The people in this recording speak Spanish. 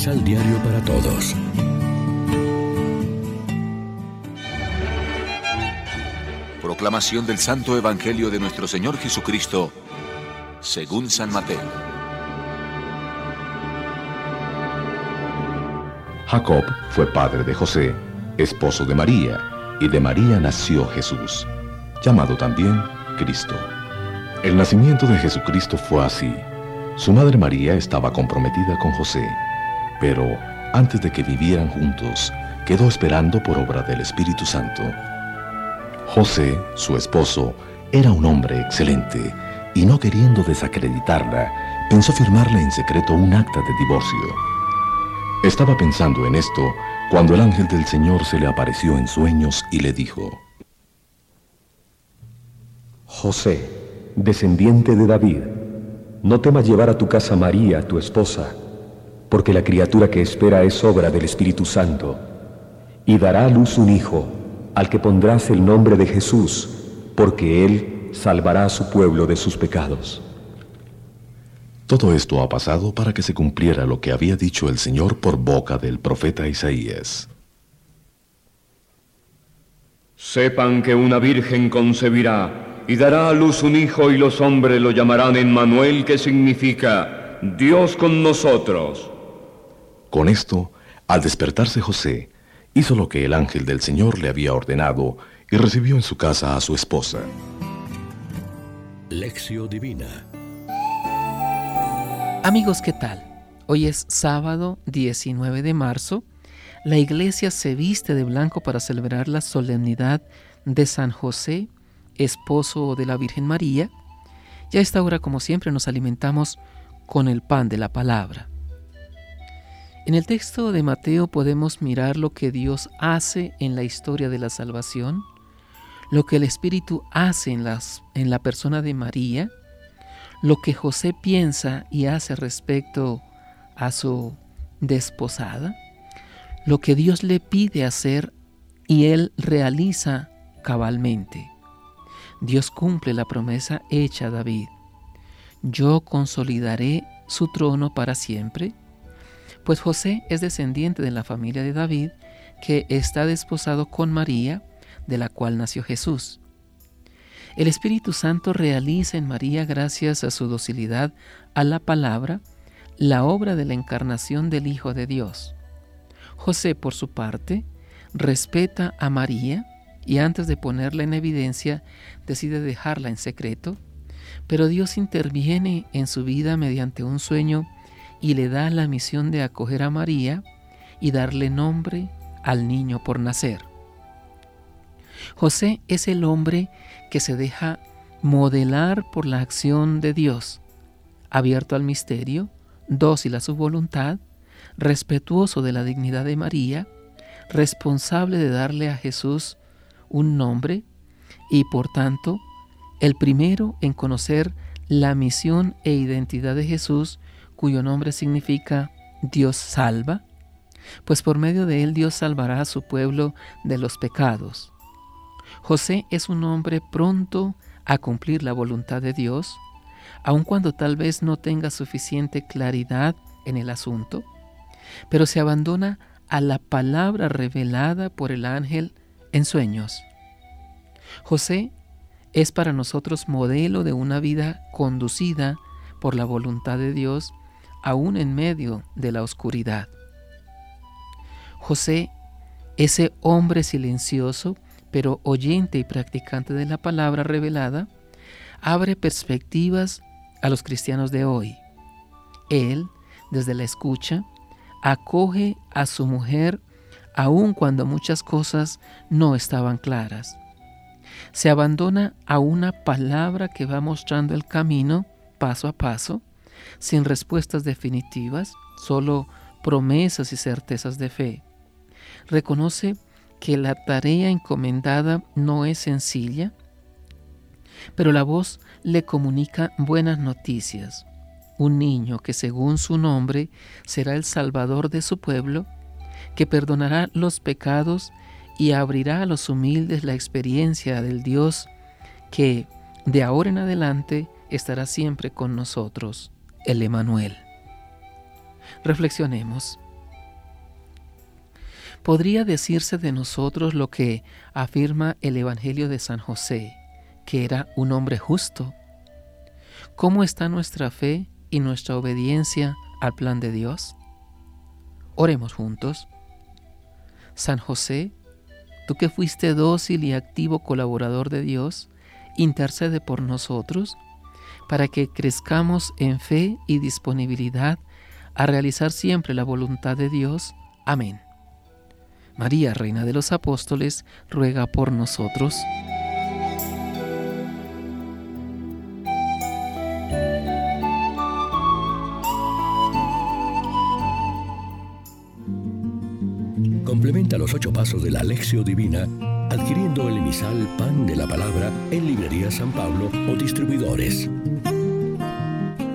Misal Diario para Todos. Proclamación del Santo Evangelio de nuestro Señor Jesucristo, según San Mateo. Jacob fue padre de José, esposo de María, y de María nació Jesús, llamado también Cristo. El nacimiento de Jesucristo fue así. Su madre María estaba comprometida con José, pero antes de que vivieran juntos, quedó esperando por obra del Espíritu Santo. José, su esposo, era un hombre excelente y no queriendo desacreditarla, pensó firmarle en secreto un acta de divorcio. Estaba pensando en esto cuando el ángel del Señor se le apareció en sueños y le dijo, José, descendiente de David, no temas llevar a tu casa María, tu esposa, porque la criatura que espera es obra del Espíritu Santo, y dará a luz un hijo, al que pondrás el nombre de Jesús, porque él salvará a su pueblo de sus pecados. Todo esto ha pasado para que se cumpliera lo que había dicho el Señor por boca del profeta Isaías. Sepan que una virgen concebirá y dará a luz un hijo y los hombres lo llamarán Emmanuel, que significa Dios con nosotros. Con esto, al despertarse José, hizo lo que el ángel del Señor le había ordenado y recibió en su casa a su esposa. Lección Divina Amigos, ¿qué tal? Hoy es sábado 19 de marzo. La iglesia se viste de blanco para celebrar la solemnidad de San José, esposo de la Virgen María, y a esta hora, como siempre, nos alimentamos con el pan de la palabra. En el texto de Mateo podemos mirar lo que Dios hace en la historia de la salvación, lo que el Espíritu hace en, en la persona de María, lo que José piensa y hace respecto a su desposada, lo que Dios le pide hacer y él realiza cabalmente. Dios cumple la promesa hecha a David. Yo consolidaré su trono para siempre. Pues José es descendiente de la familia de David, que está desposado con María, de la cual nació Jesús. El Espíritu Santo realiza en María, gracias a su docilidad a la palabra, la obra de la encarnación del Hijo de Dios. José, por su parte, respeta a María y antes de ponerla en evidencia decide dejarla en secreto, pero Dios interviene en su vida mediante un sueño y le da la misión de acoger a María y darle nombre al niño por nacer. José es el hombre que se deja modelar por la acción de Dios, abierto al misterio, dócil a su voluntad, respetuoso de la dignidad de María, responsable de darle a Jesús un nombre y por tanto el primero en conocer la misión e identidad de Jesús, cuyo nombre significa Dios salva, pues por medio de él Dios salvará a su pueblo de los pecados. José es un hombre pronto a cumplir la voluntad de Dios, aun cuando tal vez no tenga suficiente claridad en el asunto, pero se abandona a la palabra revelada por el ángel en sueños. José es para nosotros modelo de una vida conducida por la voluntad de Dios aún en medio de la oscuridad. José, ese hombre silencioso, pero oyente y practicante de la palabra revelada, abre perspectivas a los cristianos de hoy. Él, desde la escucha, acoge a su mujer aun cuando muchas cosas no estaban claras. Se abandona a una palabra que va mostrando el camino paso a paso, sin respuestas definitivas, solo promesas y certezas de fe. Reconoce que la tarea encomendada no es sencilla, pero la voz le comunica buenas noticias. Un niño que según su nombre será el salvador de su pueblo, que perdonará los pecados y abrirá a los humildes la experiencia del Dios que de ahora en adelante estará siempre con nosotros, el Emanuel. Reflexionemos. Podría decirse de nosotros lo que afirma el Evangelio de San José, que era un hombre justo. ¿Cómo está nuestra fe y nuestra obediencia al plan de Dios? Oremos juntos. San José, tú que fuiste dócil y activo colaborador de Dios, intercede por nosotros para que crezcamos en fe y disponibilidad a realizar siempre la voluntad de Dios. Amén. María, Reina de los Apóstoles, ruega por nosotros. Complementa los ocho pasos de la Alexio Divina adquiriendo el emisal Pan de la Palabra en Librería San Pablo o distribuidores.